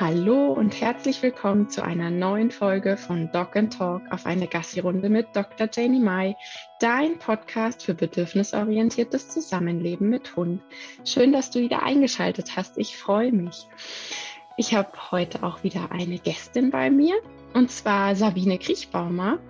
Hallo und herzlich willkommen zu einer neuen Folge von Dog and Talk auf eine Gassi-Runde mit Dr. Janie Mai, dein Podcast für bedürfnisorientiertes Zusammenleben mit Hund. Schön, dass du wieder eingeschaltet hast. Ich freue mich. Ich habe heute auch wieder eine Gästin bei mir und zwar Sabine Kriechbaumer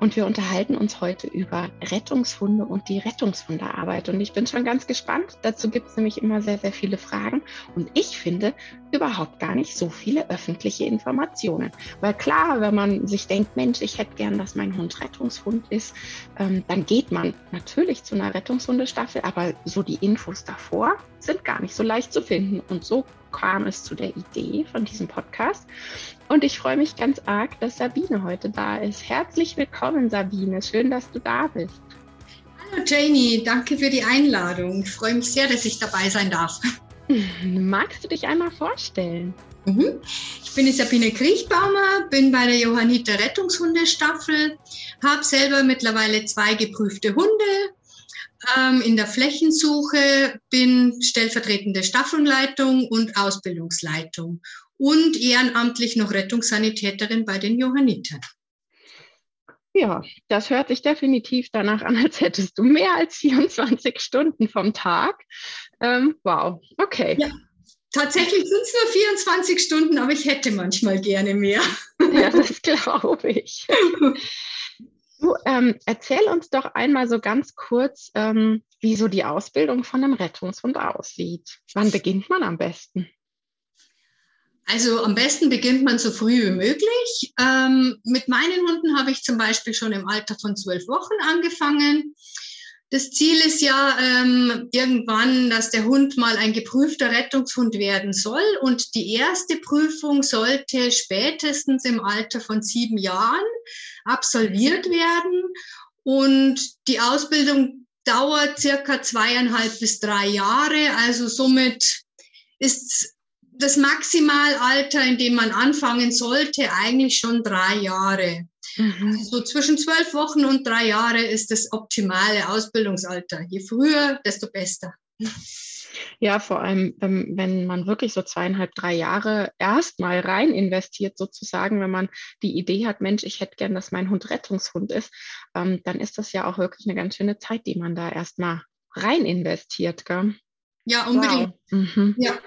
und wir unterhalten uns heute über Rettungshunde und die Rettungshundearbeit. Und ich bin schon ganz gespannt. Dazu gibt es nämlich immer sehr, sehr viele Fragen. Und ich finde überhaupt gar nicht so viele öffentliche Informationen. Weil klar, wenn man sich denkt, Mensch, ich hätte gern, dass mein Hund Rettungshund ist, ähm, dann geht man natürlich zu einer Rettungshundestaffel. Aber so die Infos davor sind gar nicht so leicht zu finden. Und so kam es zu der Idee von diesem Podcast. Und ich freue mich ganz arg, dass Sabine heute da ist. Herzlich willkommen, Sabine. Schön, dass du da bist. Hallo Janie, danke für die Einladung. Ich freue mich sehr, dass ich dabei sein darf. Magst du dich einmal vorstellen? Mhm. Ich bin die Sabine Kriechbaumer, bin bei der Johanniter Rettungshundestaffel, habe selber mittlerweile zwei geprüfte Hunde ähm, in der Flächensuche, bin stellvertretende Staffelleitung und Ausbildungsleitung und ehrenamtlich noch Rettungssanitäterin bei den Johannitern. Ja, das hört sich definitiv danach an, als hättest du mehr als 24 Stunden vom Tag. Ähm, wow, okay. Ja, tatsächlich sind es nur 24 Stunden, aber ich hätte manchmal gerne mehr. Ja, das glaube ich. Du, ähm, erzähl uns doch einmal so ganz kurz, ähm, wie so die Ausbildung von einem Rettungshund aussieht. Wann beginnt man am besten? Also am besten beginnt man so früh wie möglich. Ähm, mit meinen Hunden habe ich zum Beispiel schon im Alter von zwölf Wochen angefangen. Das Ziel ist ja ähm, irgendwann, dass der Hund mal ein geprüfter Rettungshund werden soll. Und die erste Prüfung sollte spätestens im Alter von sieben Jahren absolviert werden. Und die Ausbildung dauert circa zweieinhalb bis drei Jahre. Also somit ist das Maximalalter, in dem man anfangen sollte, eigentlich schon drei Jahre. Mhm. Also zwischen zwölf Wochen und drei Jahre ist das optimale Ausbildungsalter. Je früher, desto besser. Ja, vor allem, wenn, wenn man wirklich so zweieinhalb, drei Jahre erstmal rein investiert, sozusagen, wenn man die Idee hat, Mensch, ich hätte gern, dass mein Hund Rettungshund ist, ähm, dann ist das ja auch wirklich eine ganz schöne Zeit, die man da erstmal rein investiert. Gell? Ja, unbedingt. Wow. Mhm. Ja.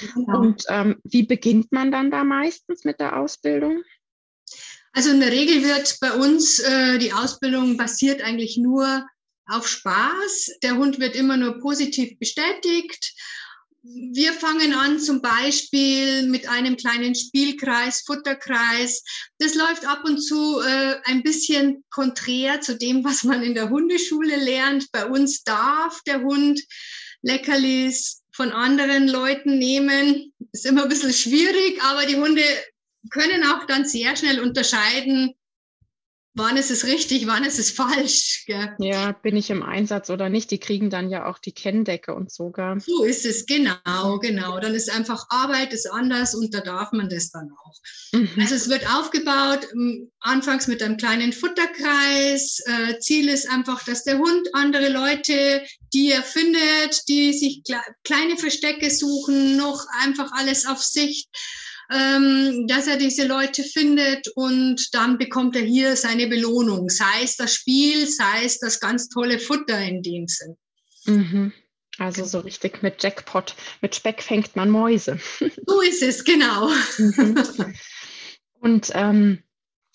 Genau. Und ähm, wie beginnt man dann da meistens mit der Ausbildung? Also in der Regel wird bei uns äh, die Ausbildung basiert eigentlich nur auf Spaß. Der Hund wird immer nur positiv bestätigt. Wir fangen an zum Beispiel mit einem kleinen Spielkreis, Futterkreis. Das läuft ab und zu äh, ein bisschen konträr zu dem, was man in der Hundeschule lernt. Bei uns darf der Hund Leckerlis, von anderen Leuten nehmen. Ist immer ein bisschen schwierig, aber die Hunde können auch dann sehr schnell unterscheiden, wann ist es richtig, wann ist es falsch. Gell? Ja, bin ich im Einsatz oder nicht? Die kriegen dann ja auch die Kenndecke und sogar. So ist es, genau, genau. Dann ist einfach Arbeit ist anders und da darf man das dann auch. Mhm. Also es wird aufgebaut, anfangs mit einem kleinen Futterkreis. Äh, Ziel ist einfach, dass der Hund andere Leute, die er findet, die sich kleine Verstecke suchen, noch einfach alles auf Sicht ähm, dass er diese Leute findet und dann bekommt er hier seine Belohnung, sei es das Spiel, sei es das ganz tolle Futter in dem Sinn. Mhm. Also so richtig mit Jackpot, mit Speck fängt man Mäuse. So ist es, genau. Mhm. Und ähm,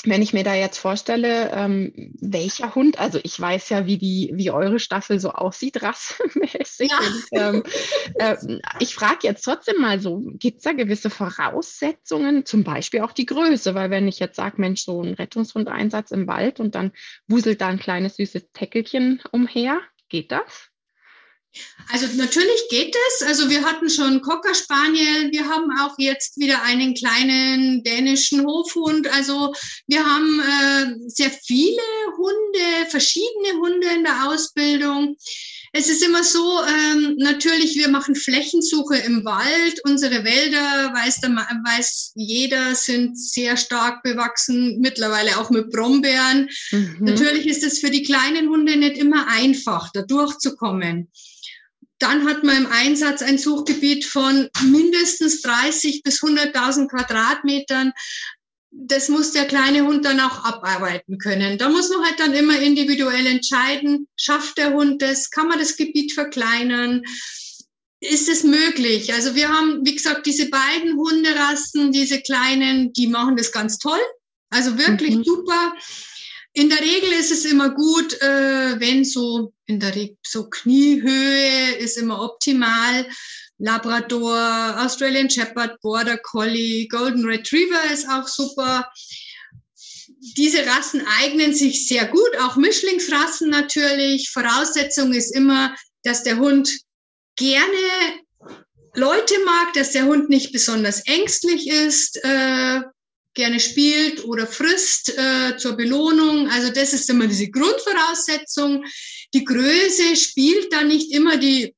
wenn ich mir da jetzt vorstelle, ähm, welcher Hund, also ich weiß ja, wie die, wie eure Staffel so aussieht, rassenmäßig. Ja. Und, ähm, äh, ich frage jetzt trotzdem mal so, gibt es da gewisse Voraussetzungen, zum Beispiel auch die Größe? Weil wenn ich jetzt sage, Mensch, so ein Rettungshundeinsatz im Wald und dann wuselt da ein kleines süßes Teckelchen umher, geht das? Also natürlich geht es. Also wir hatten schon Cocker Spaniel, wir haben auch jetzt wieder einen kleinen dänischen Hofhund. Also wir haben äh, sehr viele Hunde, verschiedene Hunde in der Ausbildung. Es ist immer so, ähm, natürlich, wir machen Flächensuche im Wald. Unsere Wälder, weiß, der, weiß jeder, sind sehr stark bewachsen, mittlerweile auch mit Brombeeren. Mhm. Natürlich ist es für die kleinen Hunde nicht immer einfach, da durchzukommen. Dann hat man im Einsatz ein Suchgebiet von mindestens 30 bis 100.000 Quadratmetern. Das muss der kleine Hund dann auch abarbeiten können. Da muss man halt dann immer individuell entscheiden, schafft der Hund das, kann man das Gebiet verkleinern, ist es möglich. Also wir haben, wie gesagt, diese beiden Hunderassen, diese kleinen, die machen das ganz toll. Also wirklich mhm. super. In der Regel ist es immer gut, äh, wenn so in der Regel so Kniehöhe ist immer optimal. Labrador, Australian Shepherd, Border Collie, Golden Retriever ist auch super. Diese Rassen eignen sich sehr gut, auch Mischlingsrassen natürlich. Voraussetzung ist immer, dass der Hund gerne Leute mag, dass der Hund nicht besonders ängstlich ist, äh, gerne spielt oder frisst äh, zur Belohnung. Also das ist immer diese Grundvoraussetzung. Die Größe spielt da nicht immer die,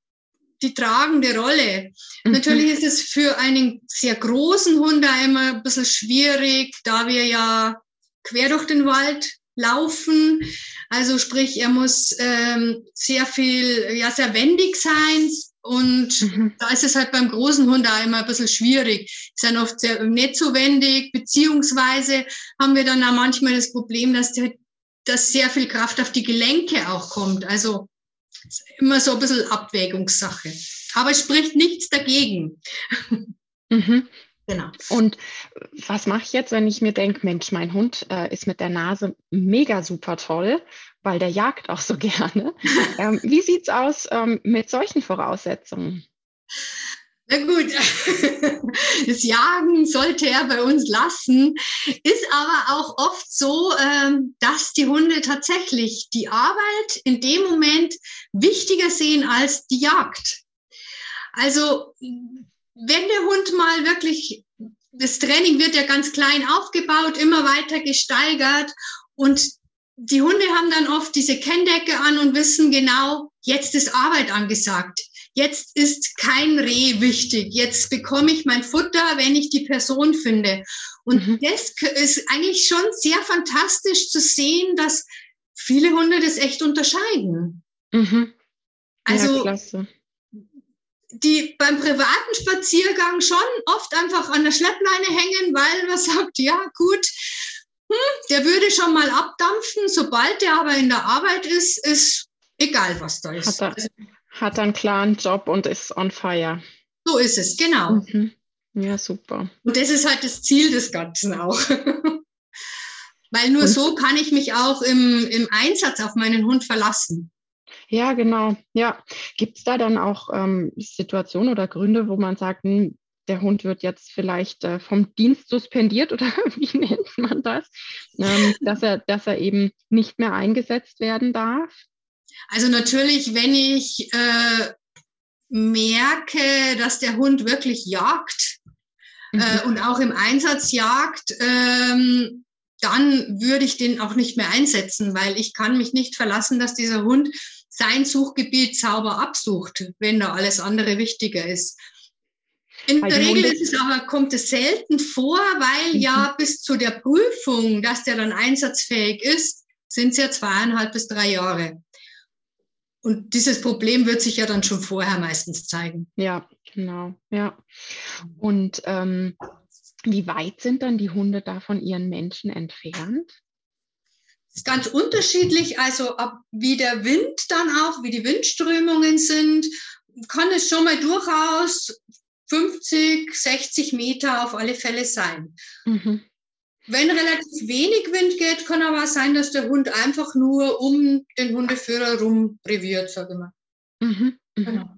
die tragende Rolle. Mhm. Natürlich ist es für einen sehr großen Hund da immer ein bisschen schwierig, da wir ja quer durch den Wald laufen. Also sprich, er muss ähm, sehr viel, ja, sehr wendig sein, und mhm. da ist es halt beim großen Hund auch immer ein bisschen schwierig. Sie sind oft sehr nicht so wendig, beziehungsweise haben wir dann auch manchmal das Problem, dass, die, dass sehr viel Kraft auf die Gelenke auch kommt. Also immer so ein bisschen Abwägungssache. Aber es spricht nichts dagegen. Mhm. Genau. Und was mache ich jetzt, wenn ich mir denke, Mensch, mein Hund äh, ist mit der Nase mega super toll, weil der jagt auch so gerne. ähm, wie sieht's aus ähm, mit solchen Voraussetzungen? Na gut, das Jagen sollte er bei uns lassen, ist aber auch oft so, ähm, dass die Hunde tatsächlich die Arbeit in dem Moment wichtiger sehen als die Jagd. Also wenn der Hund mal wirklich, das Training wird ja ganz klein aufgebaut, immer weiter gesteigert und die Hunde haben dann oft diese Kenndecke an und wissen genau, jetzt ist Arbeit angesagt. Jetzt ist kein Reh wichtig. Jetzt bekomme ich mein Futter, wenn ich die Person finde. Und mhm. das ist eigentlich schon sehr fantastisch zu sehen, dass viele Hunde das echt unterscheiden. Mhm. Also ja, die beim privaten Spaziergang schon oft einfach an der Schleppleine hängen, weil man sagt, ja gut, hm, der würde schon mal abdampfen, sobald der aber in der Arbeit ist, ist egal, was da ist. Hat er, hat einen klaren Job und ist on fire. So ist es, genau. Mhm. Ja, super. Und das ist halt das Ziel des Ganzen auch. Weil nur und? so kann ich mich auch im, im Einsatz auf meinen Hund verlassen. Ja, genau. Ja. Gibt es da dann auch ähm, Situationen oder Gründe, wo man sagt, hm, der Hund wird jetzt vielleicht äh, vom Dienst suspendiert oder wie nennt man das, ähm, dass, er, dass er eben nicht mehr eingesetzt werden darf? Also natürlich, wenn ich äh, merke, dass der Hund wirklich jagt äh, mhm. äh, und auch im Einsatz jagt, ähm, dann würde ich den auch nicht mehr einsetzen, weil ich kann mich nicht verlassen, dass dieser Hund sein Suchgebiet sauber absucht, wenn da alles andere wichtiger ist. In der Regel ist es aber, kommt es selten vor, weil mhm. ja bis zu der Prüfung, dass der dann einsatzfähig ist, sind es ja zweieinhalb bis drei Jahre. Und dieses Problem wird sich ja dann schon vorher meistens zeigen. Ja, genau, ja. Und ähm, wie weit sind dann die Hunde da von ihren Menschen entfernt? ist ganz unterschiedlich, also ab, wie der Wind dann auch, wie die Windströmungen sind, kann es schon mal durchaus 50, 60 Meter auf alle Fälle sein. Mhm. Wenn relativ wenig Wind geht, kann aber sein, dass der Hund einfach nur um den Hundeführer rumreviert, sage ich mal. Mhm. Mhm. Genau.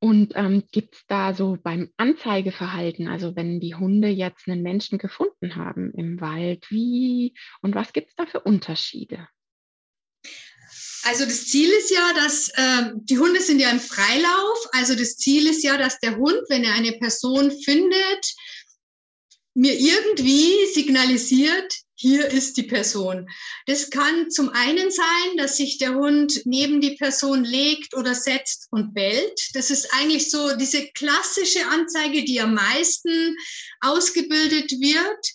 Und ähm, gibt es da so beim Anzeigeverhalten, also wenn die Hunde jetzt einen Menschen gefunden haben im Wald, wie und was gibt es da für Unterschiede? Also das Ziel ist ja, dass äh, die Hunde sind ja im Freilauf. Also das Ziel ist ja, dass der Hund, wenn er eine Person findet, mir irgendwie signalisiert, hier ist die Person. Das kann zum einen sein, dass sich der Hund neben die Person legt oder setzt und bellt. Das ist eigentlich so diese klassische Anzeige, die am meisten ausgebildet wird.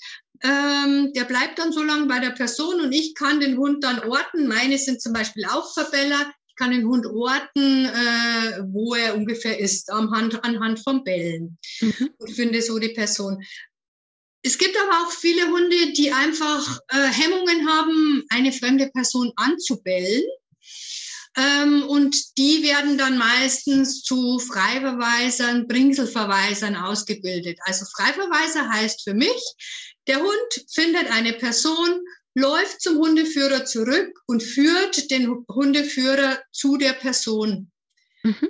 Ähm, der bleibt dann so lange bei der Person und ich kann den Hund dann orten. Meine sind zum Beispiel auch Verbeller. Ich kann den Hund orten, äh, wo er ungefähr ist, anhand, anhand von Bällen. Mhm. Und finde so die Person. Es gibt aber auch viele Hunde, die einfach äh, Hemmungen haben, eine fremde Person anzubellen. Ähm, und die werden dann meistens zu Freiverweisern, Bringselverweisern ausgebildet. Also Freiverweiser heißt für mich, der Hund findet eine Person, läuft zum Hundeführer zurück und führt den Hundeführer zu der Person. Mhm.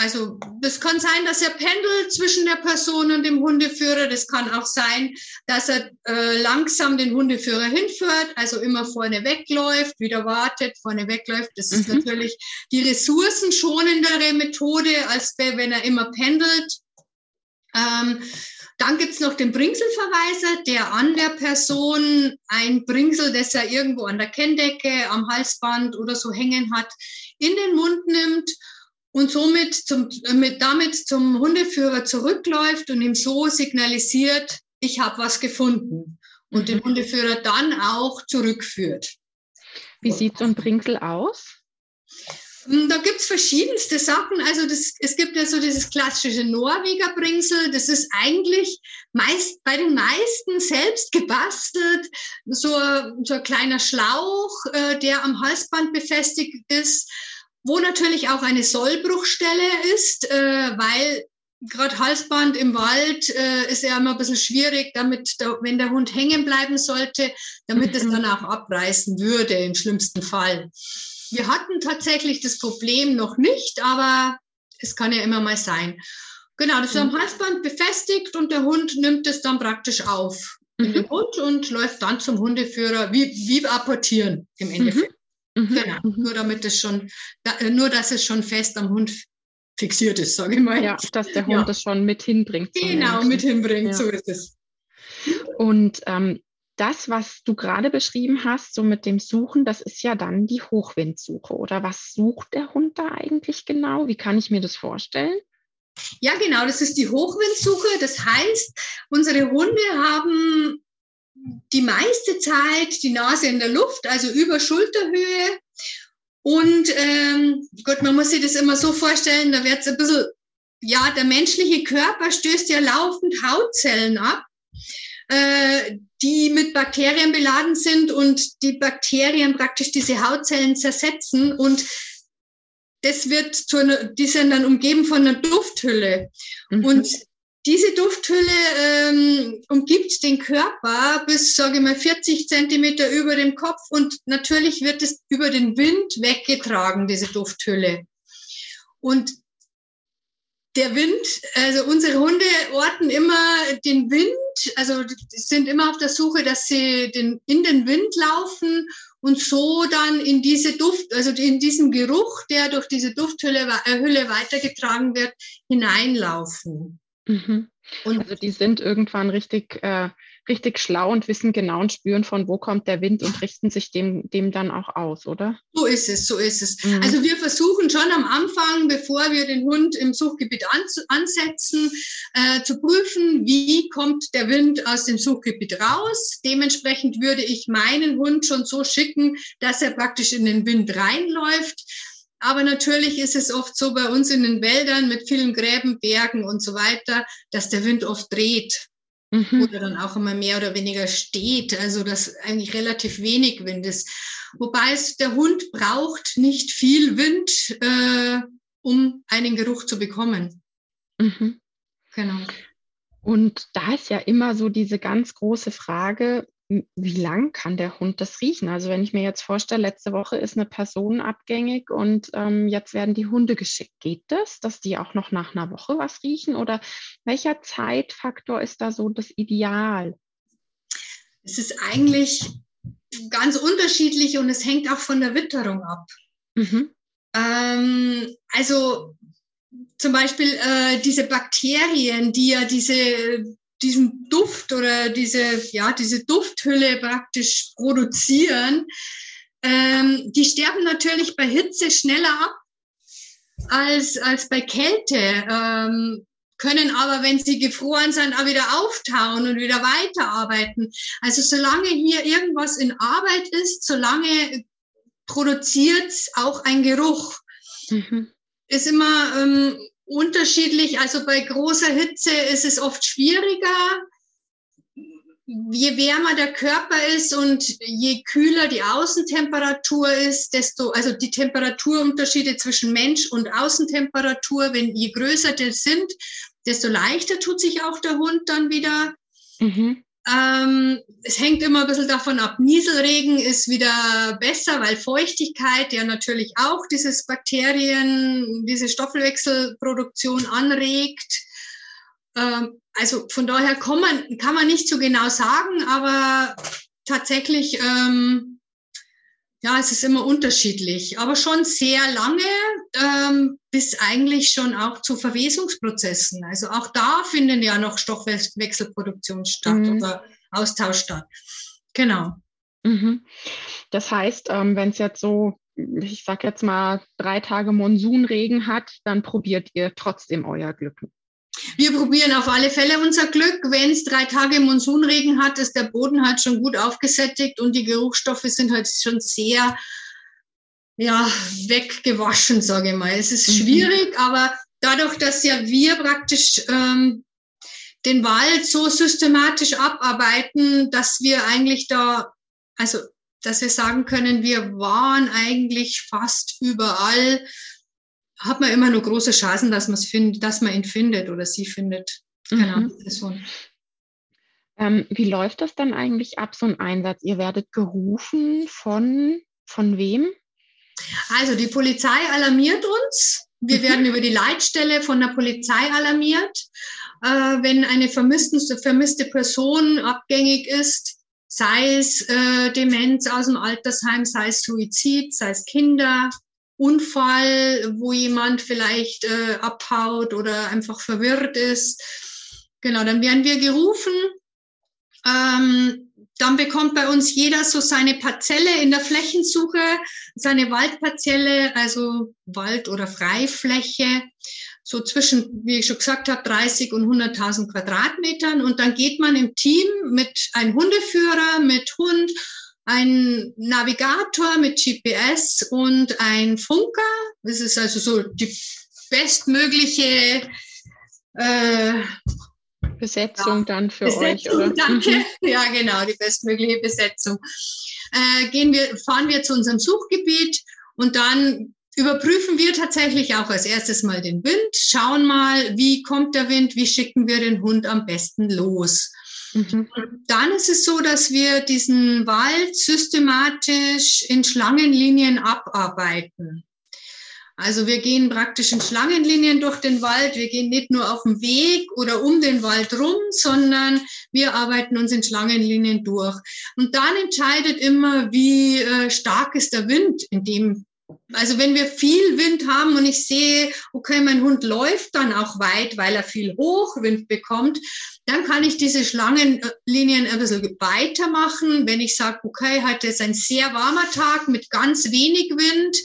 Also das kann sein, dass er pendelt zwischen der Person und dem Hundeführer. Das kann auch sein, dass er äh, langsam den Hundeführer hinführt, also immer vorne wegläuft, wieder wartet, vorne wegläuft. Das ist mhm. natürlich die ressourcenschonendere Methode, als wenn er immer pendelt. Ähm, dann gibt's noch den Bringselverweiser, der an der Person ein Bringsel, das er irgendwo an der Kenndecke, am Halsband oder so hängen hat, in den Mund nimmt und somit zum, mit, damit zum Hundeführer zurückläuft und ihm so signalisiert, ich habe was gefunden und mhm. den Hundeführer dann auch zurückführt. Wie sieht so ein Bringsel aus? Hm, da gibt's verschiedenste Sachen. Also das, es gibt ja so dieses klassische Norweger Bringsel. Das ist eigentlich meist bei den meisten selbst gebastelt. So, so ein kleiner Schlauch, äh, der am Halsband befestigt ist wo natürlich auch eine Sollbruchstelle ist, äh, weil gerade Halsband im Wald äh, ist ja immer ein bisschen schwierig, damit, der, wenn der Hund hängen bleiben sollte, damit es mhm. dann auch abreißen würde im schlimmsten Fall. Wir hatten tatsächlich das Problem noch nicht, aber es kann ja immer mal sein. Genau, das ist am mhm. Halsband befestigt und der Hund nimmt es dann praktisch auf in den Hund mhm. und läuft dann zum Hundeführer, wie, wie apportieren im Endeffekt. Mhm. Genau, mhm. nur damit es schon, äh, nur dass es schon fest am Hund fixiert ist, sage ich mal. Ja, dass der Hund ja. das schon mit hinbringt. Genau, mit hinbringt, ja. so ist es. Und ähm, das, was du gerade beschrieben hast, so mit dem Suchen, das ist ja dann die Hochwindsuche. Oder was sucht der Hund da eigentlich genau? Wie kann ich mir das vorstellen? Ja, genau, das ist die Hochwindsuche. Das heißt, unsere Hunde haben die meiste Zeit die Nase in der Luft, also über Schulterhöhe. Und ähm, Gott, man muss sich das immer so vorstellen, da wird es ein bisschen, ja, der menschliche Körper stößt ja laufend Hautzellen ab, äh, die mit Bakterien beladen sind und die Bakterien praktisch diese Hautzellen zersetzen und das wird zu einer, die sind dann umgeben von einer Dufthülle. Mhm. Und diese Dufthülle ähm, umgibt den Körper bis, sage ich mal, 40 Zentimeter über dem Kopf und natürlich wird es über den Wind weggetragen, diese Dufthülle. Und der Wind, also unsere Hunde orten immer den Wind, also sind immer auf der Suche, dass sie den, in den Wind laufen und so dann in diese Duft, also in diesen Geruch, der durch diese Dufthülle äh, Hülle weitergetragen wird, hineinlaufen. Mhm. Und also die sind irgendwann richtig, äh, richtig schlau und wissen genau und spüren, von wo kommt der Wind und richten sich dem, dem dann auch aus, oder? So ist es, so ist es. Mhm. Also wir versuchen schon am Anfang, bevor wir den Hund im Suchgebiet ansetzen, äh, zu prüfen, wie kommt der Wind aus dem Suchgebiet raus. Dementsprechend würde ich meinen Hund schon so schicken, dass er praktisch in den Wind reinläuft aber natürlich ist es oft so bei uns in den Wäldern mit vielen Gräben, Bergen und so weiter, dass der Wind oft dreht mhm. oder dann auch immer mehr oder weniger steht. Also dass eigentlich relativ wenig Wind ist. Wobei es der Hund braucht nicht viel Wind, äh, um einen Geruch zu bekommen. Mhm. Genau. Und da ist ja immer so diese ganz große Frage, wie lang kann der Hund das riechen? Also wenn ich mir jetzt vorstelle, letzte Woche ist eine Person abgängig und ähm, jetzt werden die Hunde geschickt. Geht das, dass die auch noch nach einer Woche was riechen? Oder welcher Zeitfaktor ist da so das Ideal? Es ist eigentlich ganz unterschiedlich und es hängt auch von der Witterung ab. Mhm. Ähm, also zum Beispiel äh, diese Bakterien, die ja diese diesen Duft oder diese, ja, diese Dufthülle praktisch produzieren, ähm, die sterben natürlich bei Hitze schneller ab als, als bei Kälte, ähm, können aber, wenn sie gefroren sind, auch wieder auftauen und wieder weiterarbeiten. Also solange hier irgendwas in Arbeit ist, solange produziert auch ein Geruch. Mhm. Ist immer ähm, unterschiedlich. Also bei großer Hitze ist es oft schwieriger. Je wärmer der Körper ist und je kühler die Außentemperatur ist, desto, also die Temperaturunterschiede zwischen Mensch und Außentemperatur, wenn je größer die sind, desto leichter tut sich auch der Hund dann wieder. Mhm. Ähm, es hängt immer ein bisschen davon ab. Nieselregen ist wieder besser, weil Feuchtigkeit ja natürlich auch dieses Bakterien, diese Stoffwechselproduktion anregt. Ähm, also von daher kann man, kann man nicht so genau sagen, aber tatsächlich ähm, ja, es ist immer unterschiedlich, aber schon sehr lange, ähm, bis eigentlich schon auch zu Verwesungsprozessen. Also auch da finden ja noch Stoffwechselproduktion statt mhm. oder Austausch statt. Genau. Mhm. Das heißt, ähm, wenn es jetzt so, ich sag jetzt mal, drei Tage Monsunregen hat, dann probiert ihr trotzdem euer Glück. Wir probieren auf alle Fälle unser Glück. Wenn es drei Tage Monsunregen hat, ist der Boden halt schon gut aufgesättigt und die Geruchsstoffe sind halt schon sehr ja, weggewaschen, sage ich mal. Es ist mhm. schwierig, aber dadurch, dass ja wir praktisch ähm, den Wald so systematisch abarbeiten, dass wir eigentlich da, also dass wir sagen können, wir waren eigentlich fast überall hat man immer nur große Chancen, dass man es findet, dass man ihn findet oder sie findet. Genau, mhm. Person. Ähm, wie läuft das dann eigentlich ab, so ein Einsatz? Ihr werdet gerufen von, von wem? Also die Polizei alarmiert uns. Wir mhm. werden über die Leitstelle von der Polizei alarmiert. Äh, wenn eine vermisste, vermisste Person abgängig ist, sei es äh, Demenz aus dem Altersheim, sei es Suizid, sei es Kinder, Unfall, wo jemand vielleicht äh, abhaut oder einfach verwirrt ist. Genau, dann werden wir gerufen. Ähm, dann bekommt bei uns jeder so seine Parzelle in der Flächensuche, seine Waldparzelle, also Wald- oder Freifläche, so zwischen, wie ich schon gesagt habe, 30 und 100.000 Quadratmetern. Und dann geht man im Team mit einem Hundeführer, mit Hund ein Navigator mit GPS und ein Funker. Das ist also so die bestmögliche äh, Besetzung ja, dann für Besetzung, euch, oder? Danke. Ja, genau, die bestmögliche Besetzung. Äh, gehen wir, fahren wir zu unserem Suchgebiet und dann überprüfen wir tatsächlich auch als erstes mal den Wind, schauen mal, wie kommt der Wind, wie schicken wir den Hund am besten los. Mhm. Dann ist es so, dass wir diesen Wald systematisch in Schlangenlinien abarbeiten. Also wir gehen praktisch in Schlangenlinien durch den Wald. Wir gehen nicht nur auf dem Weg oder um den Wald rum, sondern wir arbeiten uns in Schlangenlinien durch. Und dann entscheidet immer, wie äh, stark ist der Wind in dem also wenn wir viel Wind haben und ich sehe, okay, mein Hund läuft dann auch weit, weil er viel Hochwind bekommt, dann kann ich diese Schlangenlinien ein bisschen weitermachen. Wenn ich sage, okay, heute ist ein sehr warmer Tag mit ganz wenig Wind,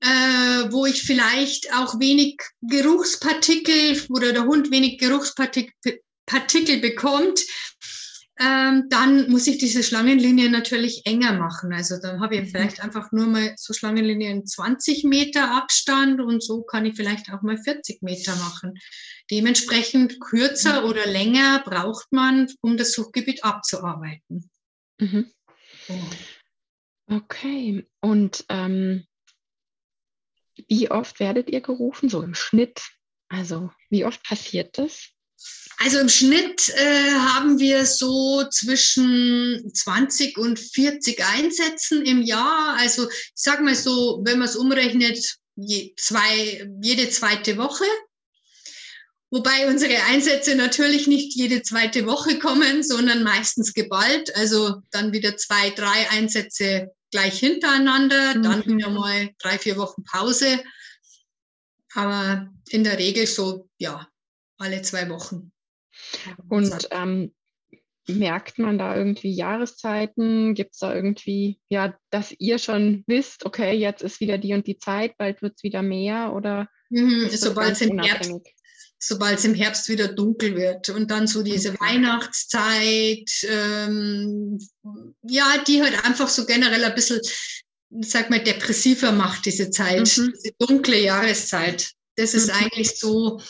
äh, wo ich vielleicht auch wenig Geruchspartikel oder der Hund wenig Geruchspartikel Partikel bekommt, ähm, dann muss ich diese Schlangenlinie natürlich enger machen. Also dann habe ich mhm. vielleicht einfach nur mal so Schlangenlinien 20 Meter Abstand und so kann ich vielleicht auch mal 40 Meter machen. Dementsprechend kürzer mhm. oder länger braucht man, um das Suchgebiet abzuarbeiten. Mhm. Okay, und ähm, wie oft werdet ihr gerufen, so im Schnitt? Also wie oft passiert das? Also im Schnitt äh, haben wir so zwischen 20 und 40 Einsätzen im Jahr. Also ich sage mal so, wenn man es umrechnet, je zwei, jede zweite Woche. Wobei unsere Einsätze natürlich nicht jede zweite Woche kommen, sondern meistens geballt. Also dann wieder zwei, drei Einsätze gleich hintereinander, mhm. dann wieder mal drei, vier Wochen Pause. Aber in der Regel so, ja, alle zwei Wochen. Und ähm, merkt man da irgendwie Jahreszeiten? Gibt es da irgendwie, ja, dass ihr schon wisst, okay, jetzt ist wieder die und die Zeit, bald wird es wieder mehr oder mhm, sobald es im Herbst sobald es im Herbst wieder dunkel wird und dann so diese okay. Weihnachtszeit, ähm, ja, die halt einfach so generell ein bisschen sag mal, depressiver macht, diese Zeit, mhm. diese dunkle Jahreszeit. Das ist mhm. eigentlich so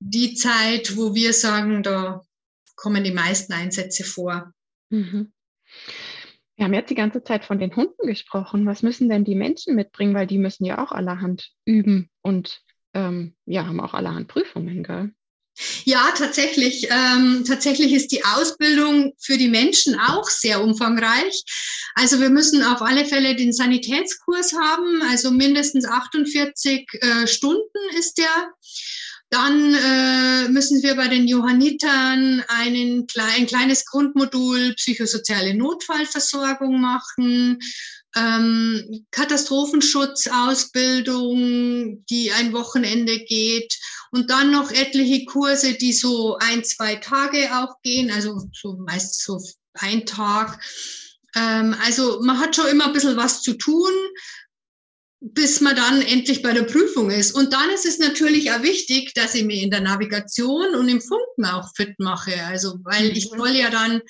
die Zeit, wo wir sagen, da kommen die meisten Einsätze vor. Mhm. Wir haben jetzt die ganze Zeit von den Hunden gesprochen. Was müssen denn die Menschen mitbringen? Weil die müssen ja auch allerhand üben und ähm, ja, haben auch allerhand Prüfungen, gell? Ja, tatsächlich. Ähm, tatsächlich ist die Ausbildung für die Menschen auch sehr umfangreich. Also wir müssen auf alle Fälle den Sanitätskurs haben, also mindestens 48 äh, Stunden ist der. Dann äh, müssen wir bei den Johannitern einen, ein kleines Grundmodul psychosoziale Notfallversorgung machen ähm, Katastrophenschutzausbildung, die ein Wochenende geht und dann noch etliche Kurse, die so ein, zwei Tage auch gehen, also so meist so ein Tag. Ähm, also man hat schon immer ein bisschen was zu tun, bis man dann endlich bei der Prüfung ist. Und dann ist es natürlich auch wichtig, dass ich mich in der Navigation und im Funken auch fit mache. Also, weil ich mhm. soll ja dann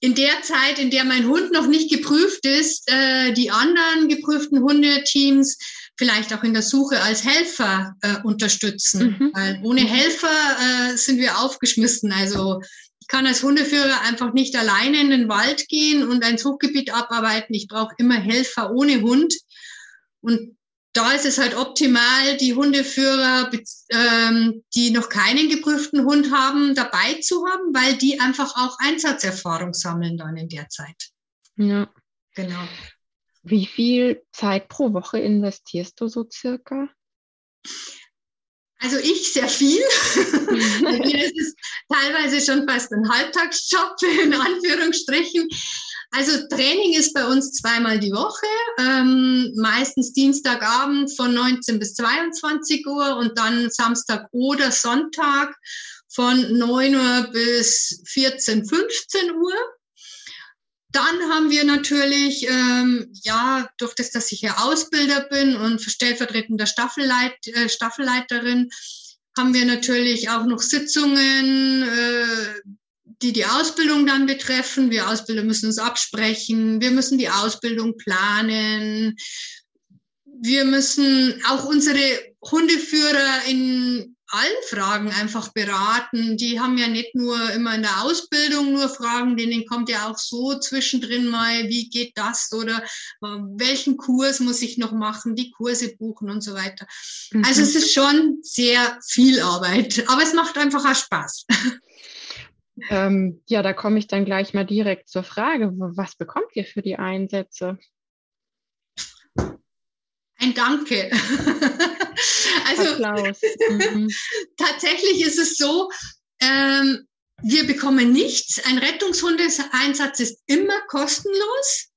in der Zeit, in der mein Hund noch nicht geprüft ist, äh, die anderen geprüften Hundeteams vielleicht auch in der Suche als Helfer äh, unterstützen. Mhm. Weil ohne Helfer äh, sind wir aufgeschmissen. Also ich kann als Hundeführer einfach nicht alleine in den Wald gehen und ein Suchgebiet abarbeiten. Ich brauche immer Helfer ohne Hund. Und da ist es halt optimal, die Hundeführer, ähm, die noch keinen geprüften Hund haben, dabei zu haben, weil die einfach auch Einsatzerfahrung sammeln dann in der Zeit. Ja. Genau. Wie viel Zeit pro Woche investierst du so circa? Also ich sehr viel. Mir ist teilweise schon fast ein Halbtagsjob in Anführungsstrichen. Also Training ist bei uns zweimal die Woche, ähm, meistens Dienstagabend von 19 bis 22 Uhr und dann Samstag oder Sonntag von 9 Uhr bis 14, 15 Uhr. Dann haben wir natürlich, ähm, ja, durch das, dass ich ja Ausbilder bin und stellvertretender Staffelleit, äh, Staffelleiterin, haben wir natürlich auch noch Sitzungen, äh, die die Ausbildung dann betreffen. Wir Ausbilder müssen uns absprechen. Wir müssen die Ausbildung planen. Wir müssen auch unsere Hundeführer in allen Fragen einfach beraten. Die haben ja nicht nur immer in der Ausbildung nur Fragen, denen kommt ja auch so zwischendrin mal, wie geht das oder welchen Kurs muss ich noch machen, die Kurse buchen und so weiter. Mhm. Also es ist schon sehr viel Arbeit, aber es macht einfach auch Spaß. Ähm, ja, da komme ich dann gleich mal direkt zur Frage, was bekommt ihr für die Einsätze? Ein Danke. also mhm. tatsächlich ist es so, ähm, wir bekommen nichts. Ein Rettungshundeinsatz ist immer kostenlos.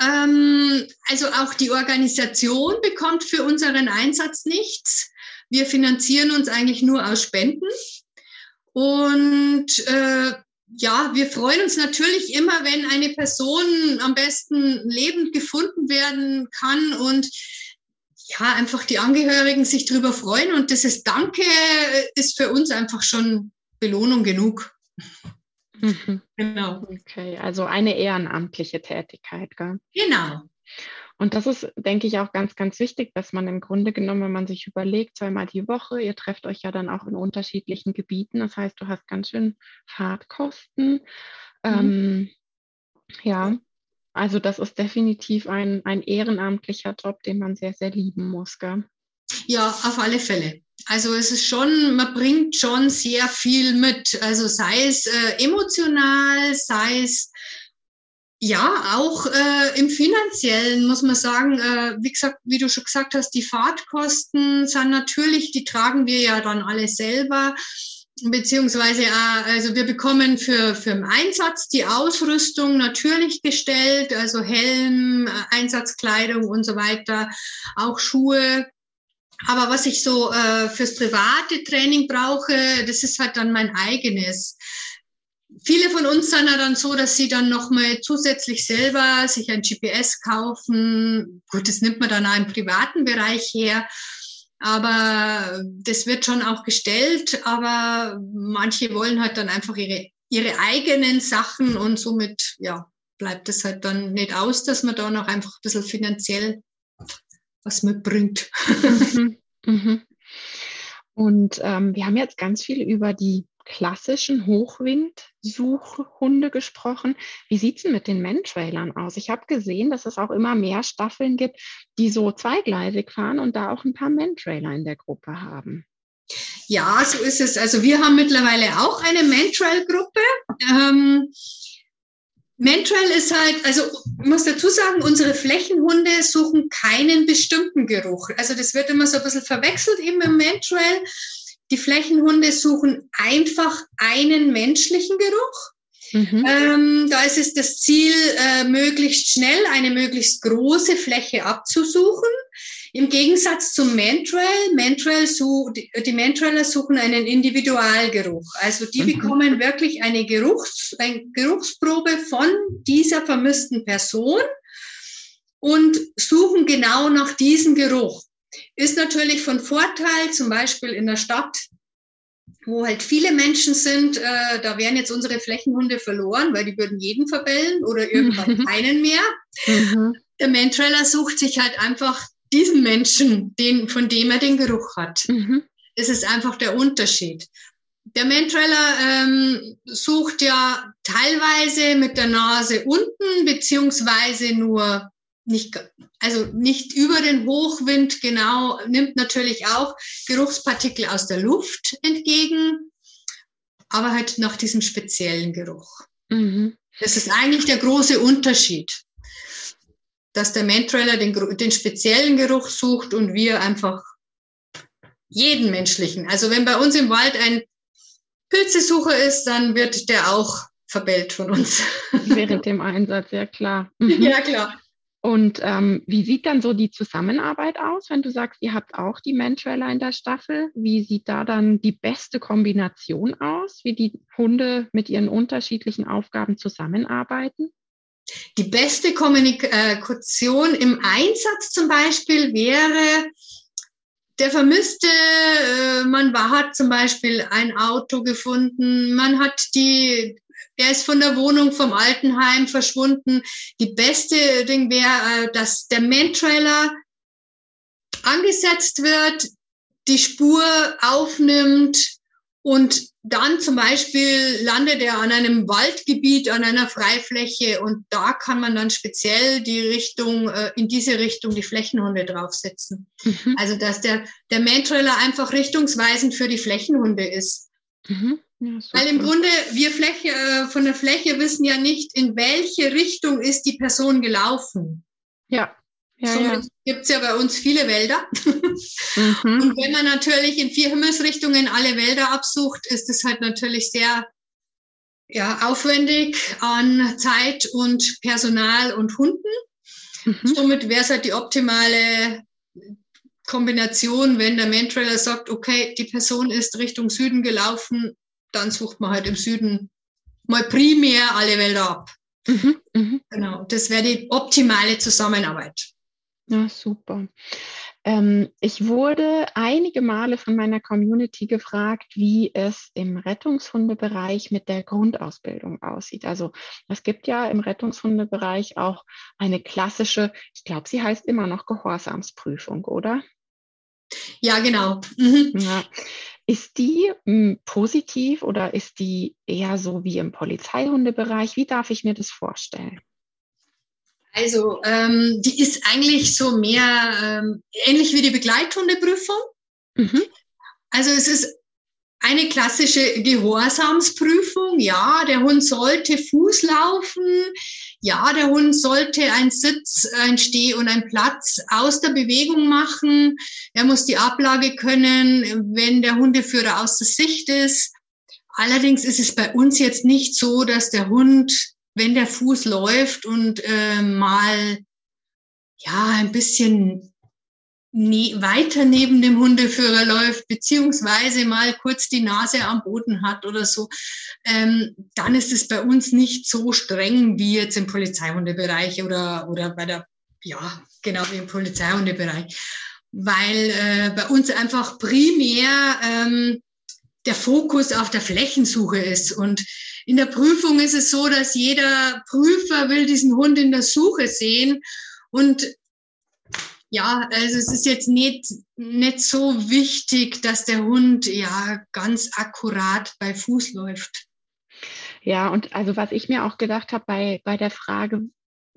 Ähm, also auch die Organisation bekommt für unseren Einsatz nichts. Wir finanzieren uns eigentlich nur aus Spenden. Und äh, ja, wir freuen uns natürlich immer, wenn eine Person am besten lebend gefunden werden kann und ja, einfach die Angehörigen sich darüber freuen. Und dieses Danke ist für uns einfach schon Belohnung genug. Mhm. Genau. Okay, also eine ehrenamtliche Tätigkeit, gell? Genau. Und das ist, denke ich, auch ganz, ganz wichtig, dass man im Grunde genommen, wenn man sich überlegt, zweimal die Woche, ihr trefft euch ja dann auch in unterschiedlichen Gebieten. Das heißt, du hast ganz schön Fahrtkosten. Mhm. Ähm, ja, also das ist definitiv ein, ein ehrenamtlicher Job, den man sehr, sehr lieben muss. Gell? Ja, auf alle Fälle. Also es ist schon, man bringt schon sehr viel mit. Also sei es äh, emotional, sei es ja, auch äh, im finanziellen muss man sagen, äh, wie gesagt, wie du schon gesagt hast, die Fahrtkosten sind natürlich, die tragen wir ja dann alle selber, beziehungsweise äh, also wir bekommen für für den Einsatz die Ausrüstung natürlich gestellt, also Helm, äh, Einsatzkleidung und so weiter, auch Schuhe. Aber was ich so äh, fürs private Training brauche, das ist halt dann mein eigenes viele von uns sind ja dann so, dass sie dann nochmal zusätzlich selber sich ein GPS kaufen. Gut, das nimmt man dann auch im privaten Bereich her. Aber das wird schon auch gestellt. Aber manche wollen halt dann einfach ihre, ihre eigenen Sachen und somit, ja, bleibt es halt dann nicht aus, dass man da noch einfach ein bisschen finanziell was mitbringt. Mhm. Mhm. Und ähm, wir haben jetzt ganz viel über die klassischen Hochwindsuchhunde gesprochen. Wie sieht es denn mit den Mantrailern aus? Ich habe gesehen, dass es auch immer mehr Staffeln gibt, die so zweigleisig fahren und da auch ein paar Mantrailer in der Gruppe haben. Ja, so ist es. Also wir haben mittlerweile auch eine Mantrail-Gruppe. Ähm, Mantrail ist halt, also ich muss dazu sagen, unsere Flächenhunde suchen keinen bestimmten Geruch. Also das wird immer so ein bisschen verwechselt eben im Mantrail. Die Flächenhunde suchen einfach einen menschlichen Geruch. Mhm. Ähm, da ist es das Ziel, äh, möglichst schnell eine möglichst große Fläche abzusuchen. Im Gegensatz zum Mantrail, Mantrail die, die Mantrailer suchen einen Individualgeruch. Also die mhm. bekommen wirklich eine, Geruchs, eine Geruchsprobe von dieser vermissten Person und suchen genau nach diesem Geruch. Ist natürlich von Vorteil, zum Beispiel in der Stadt, wo halt viele Menschen sind, äh, da wären jetzt unsere Flächenhunde verloren, weil die würden jeden verbellen oder irgendwann keinen mehr. Mhm. Der Mantrailer sucht sich halt einfach diesen Menschen, den, von dem er den Geruch hat. Mhm. Es ist einfach der Unterschied. Der Mantrailer ähm, sucht ja teilweise mit der Nase unten, beziehungsweise nur nicht, also nicht über den Hochwind genau, nimmt natürlich auch Geruchspartikel aus der Luft entgegen, aber halt nach diesem speziellen Geruch. Mhm. Das ist eigentlich der große Unterschied dass der Mantrailer den, den speziellen Geruch sucht und wir einfach jeden menschlichen. Also wenn bei uns im Wald ein Pilzesucher ist, dann wird der auch verbellt von uns. Während dem Einsatz, ja klar. Mhm. Ja, klar. Und ähm, wie sieht dann so die Zusammenarbeit aus, wenn du sagst, ihr habt auch die Mantrailer in der Staffel? Wie sieht da dann die beste Kombination aus, wie die Hunde mit ihren unterschiedlichen Aufgaben zusammenarbeiten? Die beste Kommunikation im Einsatz zum Beispiel wäre, der Vermisste, äh, man hat zum Beispiel ein Auto gefunden, man hat die, er ist von der Wohnung vom Altenheim verschwunden. Die beste Ding wäre, äh, dass der Mantrailer angesetzt wird, die Spur aufnimmt und dann zum Beispiel landet er an einem Waldgebiet, an einer Freifläche und da kann man dann speziell die Richtung, äh, in diese Richtung die Flächenhunde draufsetzen. Mhm. Also dass der, der Mantrailer einfach richtungsweisend für die Flächenhunde ist. Mhm. Ja, Weil im Grunde wir Fläche, äh, von der Fläche wissen ja nicht, in welche Richtung ist die Person gelaufen. Ja. Ja, Somit ja. gibt es ja bei uns viele Wälder. Mhm. Und wenn man natürlich in vier Himmelsrichtungen alle Wälder absucht, ist es halt natürlich sehr ja, aufwendig an Zeit und Personal und Hunden. Mhm. Somit wäre es halt die optimale Kombination, wenn der Mantrailer sagt, okay, die Person ist Richtung Süden gelaufen, dann sucht man halt im Süden mal primär alle Wälder ab. Mhm. Mhm. Genau, das wäre die optimale Zusammenarbeit. Ja, super. Ähm, ich wurde einige Male von meiner Community gefragt, wie es im Rettungshundebereich mit der Grundausbildung aussieht. Also es gibt ja im Rettungshundebereich auch eine klassische, ich glaube, sie heißt immer noch Gehorsamsprüfung, oder? Ja, genau. Mhm. Ja. Ist die m, hm, positiv oder ist die eher so wie im Polizeihundebereich? Wie darf ich mir das vorstellen? Also ähm, die ist eigentlich so mehr ähm, ähnlich wie die Begleithundeprüfung. Mhm. Also es ist eine klassische Gehorsamsprüfung. Ja, der Hund sollte Fuß laufen. Ja, der Hund sollte ein Sitz, ein Steh und ein Platz aus der Bewegung machen. Er muss die Ablage können, wenn der Hundeführer aus der Sicht ist. Allerdings ist es bei uns jetzt nicht so, dass der Hund wenn der Fuß läuft und äh, mal ja ein bisschen ne weiter neben dem Hundeführer läuft, beziehungsweise mal kurz die Nase am Boden hat oder so, ähm, dann ist es bei uns nicht so streng wie jetzt im Polizeihundebereich oder, oder bei der, ja, genau wie im Polizeihundebereich. Weil äh, bei uns einfach primär ähm, der Fokus auf der Flächensuche ist. Und in der Prüfung ist es so, dass jeder Prüfer will diesen Hund in der Suche sehen. Und ja, also es ist jetzt nicht, nicht so wichtig, dass der Hund ja ganz akkurat bei Fuß läuft. Ja, und also was ich mir auch gedacht habe bei, bei der Frage,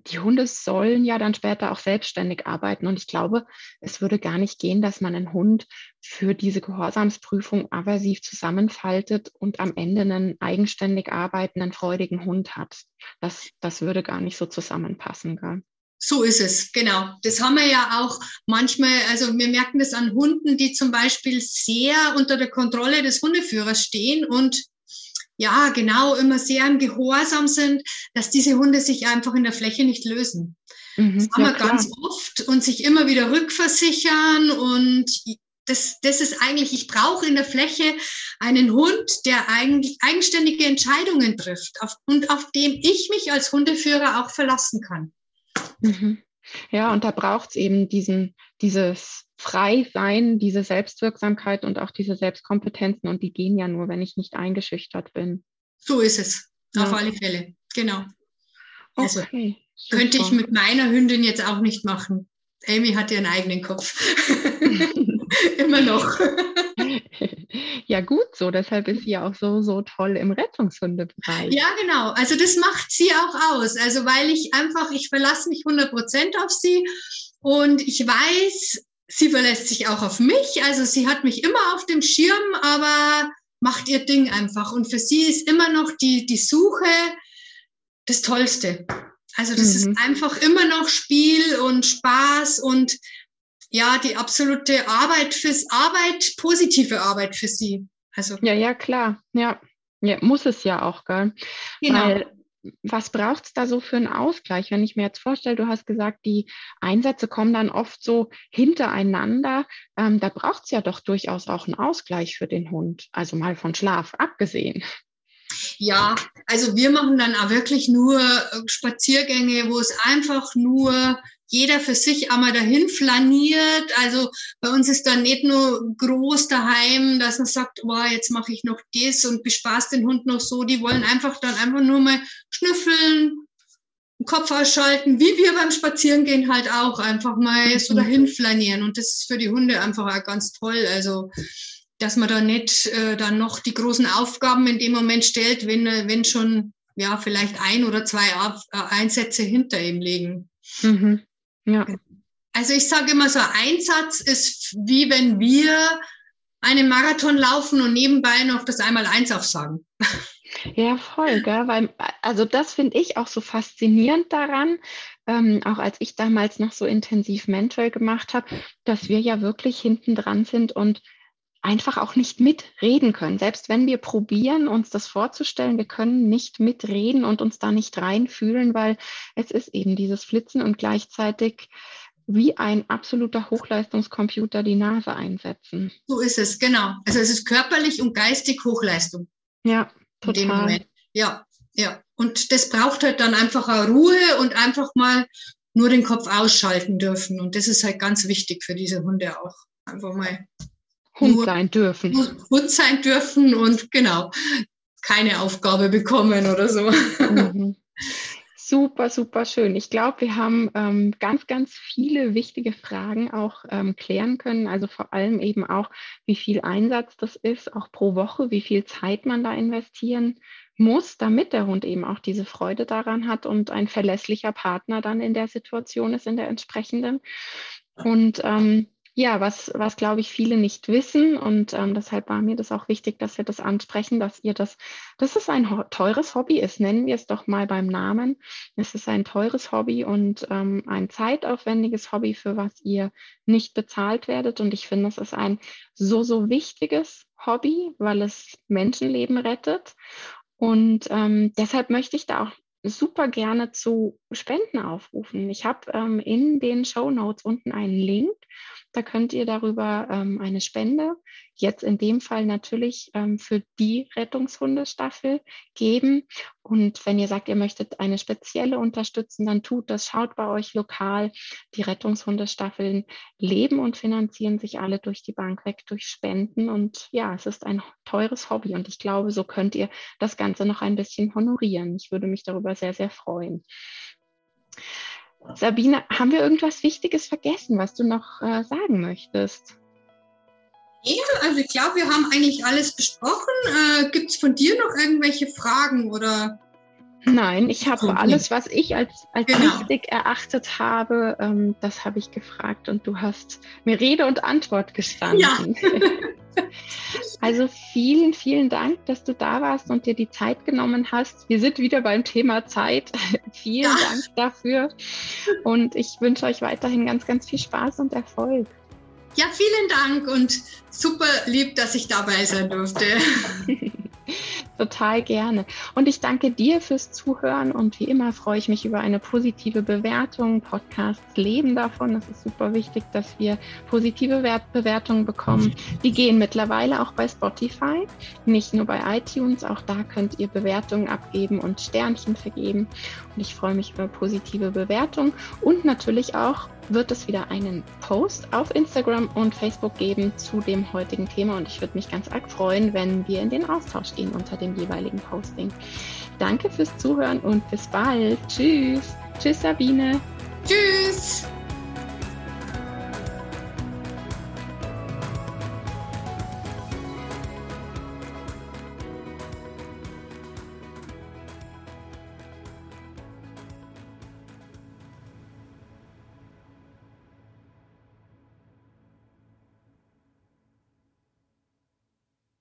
die Hunde sollen ja dann später auch selbstständig arbeiten. Und ich glaube, es würde gar nicht gehen, dass man einen Hund für diese Gehorsamsprüfung aversiv zusammenfaltet und am Ende einen eigenständig arbeitenden, freudigen Hund hat. Das, das würde gar nicht so zusammenpassen. Gell? So ist es, genau. Das haben wir ja auch manchmal, also wir merken das an Hunden, die zum Beispiel sehr unter der Kontrolle des Hundeführers stehen und ja, genau, immer sehr im Gehorsam sind, dass diese Hunde sich einfach in der Fläche nicht lösen. Mhm, das haben ja, wir klar. ganz oft und sich immer wieder rückversichern und das, das ist eigentlich, ich brauche in der Fläche einen Hund, der eigentlich eigenständige Entscheidungen trifft auf, und auf dem ich mich als Hundeführer auch verlassen kann. Mhm. Ja, und da braucht es eben diesen, dieses Frei-Sein, diese Selbstwirksamkeit und auch diese Selbstkompetenzen. Und die gehen ja nur, wenn ich nicht eingeschüchtert bin. So ist es, ja. auf alle Fälle. Genau. Also okay, könnte ich mit meiner Hündin jetzt auch nicht machen. Amy hat ihren eigenen Kopf. Immer noch. ja, gut so. Deshalb ist sie ja auch so, so toll im Rettungshundebereich. Ja, genau. Also das macht sie auch aus. Also weil ich einfach, ich verlasse mich 100 Prozent auf sie und ich weiß, sie verlässt sich auch auf mich. Also sie hat mich immer auf dem Schirm, aber macht ihr Ding einfach. Und für sie ist immer noch die, die Suche das Tollste. Also das mhm. ist einfach immer noch Spiel und Spaß und ja, die absolute Arbeit fürs Arbeit, positive Arbeit für sie. Also. Ja, ja, klar. Ja. ja muss es ja auch, gell? Genau. Weil was braucht es da so für einen Ausgleich? Wenn ich mir jetzt vorstelle, du hast gesagt, die Einsätze kommen dann oft so hintereinander. Ähm, da braucht es ja doch durchaus auch einen Ausgleich für den Hund, also mal von Schlaf abgesehen. Ja, also wir machen dann auch wirklich nur äh, Spaziergänge, wo es einfach nur jeder für sich einmal dahin flaniert. Also bei uns ist dann nicht nur groß daheim, dass man sagt, oh, jetzt mache ich noch das und bespaß den Hund noch so. Die wollen einfach dann einfach nur mal schnüffeln, Kopf ausschalten, wie wir beim Spazierengehen halt auch einfach mal so mhm. dahin flanieren. Und das ist für die Hunde einfach auch ganz toll. Also dass man da nicht äh, dann noch die großen Aufgaben in dem Moment stellt, wenn, wenn schon ja vielleicht ein oder zwei Einsätze hinter ihm liegen. Mhm. Ja. Also ich sage immer so, Einsatz ist wie wenn wir einen Marathon laufen und nebenbei noch das einmal eins aufsagen. Ja, voll, gell? weil also das finde ich auch so faszinierend daran, ähm, auch als ich damals noch so intensiv Mental gemacht habe, dass wir ja wirklich hinten dran sind und einfach auch nicht mitreden können. Selbst wenn wir probieren, uns das vorzustellen, wir können nicht mitreden und uns da nicht reinfühlen, weil es ist eben dieses Flitzen und gleichzeitig wie ein absoluter Hochleistungscomputer die Nase einsetzen. So ist es, genau. Also es ist körperlich und geistig Hochleistung. Ja, total. Ja, ja. Und das braucht halt dann einfach auch Ruhe und einfach mal nur den Kopf ausschalten dürfen. Und das ist halt ganz wichtig für diese Hunde auch. Einfach mal Hund sein dürfen. Hund sein dürfen und genau, keine Aufgabe bekommen oder so. Mhm. Super, super schön. Ich glaube, wir haben ähm, ganz, ganz viele wichtige Fragen auch ähm, klären können. Also vor allem eben auch, wie viel Einsatz das ist, auch pro Woche, wie viel Zeit man da investieren muss, damit der Hund eben auch diese Freude daran hat und ein verlässlicher Partner dann in der Situation ist, in der entsprechenden. Und ähm, ja, was, was glaube ich viele nicht wissen und ähm, deshalb war mir das auch wichtig, dass wir das ansprechen, dass ihr das, dass es ein teures Hobby ist, nennen wir es doch mal beim Namen. Es ist ein teures Hobby und ähm, ein zeitaufwendiges Hobby, für was ihr nicht bezahlt werdet und ich finde, es ist ein so, so wichtiges Hobby, weil es Menschenleben rettet und ähm, deshalb möchte ich da auch super gerne zu Spenden aufrufen. Ich habe ähm, in den Show Notes unten einen Link da könnt ihr darüber ähm, eine Spende jetzt in dem Fall natürlich ähm, für die Rettungshundestaffel geben. Und wenn ihr sagt, ihr möchtet eine spezielle unterstützen, dann tut das. Schaut bei euch lokal. Die Rettungshundestaffeln leben und finanzieren sich alle durch die Bank weg, durch Spenden. Und ja, es ist ein teures Hobby. Und ich glaube, so könnt ihr das Ganze noch ein bisschen honorieren. Ich würde mich darüber sehr, sehr freuen. Sabine, haben wir irgendwas Wichtiges vergessen, was du noch äh, sagen möchtest? Ja, also ich glaube, wir haben eigentlich alles besprochen. Äh, Gibt es von dir noch irgendwelche Fragen oder? Nein, ich habe alles, was ich als, als genau. wichtig erachtet habe, ähm, das habe ich gefragt und du hast mir Rede und Antwort gestanden. Ja. Also vielen, vielen Dank, dass du da warst und dir die Zeit genommen hast. Wir sind wieder beim Thema Zeit. vielen ja. Dank dafür und ich wünsche euch weiterhin ganz, ganz viel Spaß und Erfolg. Ja, vielen Dank und super lieb, dass ich dabei sein durfte. Total gerne. Und ich danke dir fürs Zuhören und wie immer freue ich mich über eine positive Bewertung. Podcasts leben davon. Das ist super wichtig, dass wir positive Bewertungen bekommen. Die gehen mittlerweile auch bei Spotify, nicht nur bei iTunes. Auch da könnt ihr Bewertungen abgeben und Sternchen vergeben. Und ich freue mich über positive Bewertungen und natürlich auch wird es wieder einen Post auf Instagram und Facebook geben zu dem heutigen Thema und ich würde mich ganz arg freuen, wenn wir in den Austausch gehen unter dem jeweiligen Posting. Danke fürs Zuhören und bis bald. Tschüss. Tschüss, Sabine. Tschüss.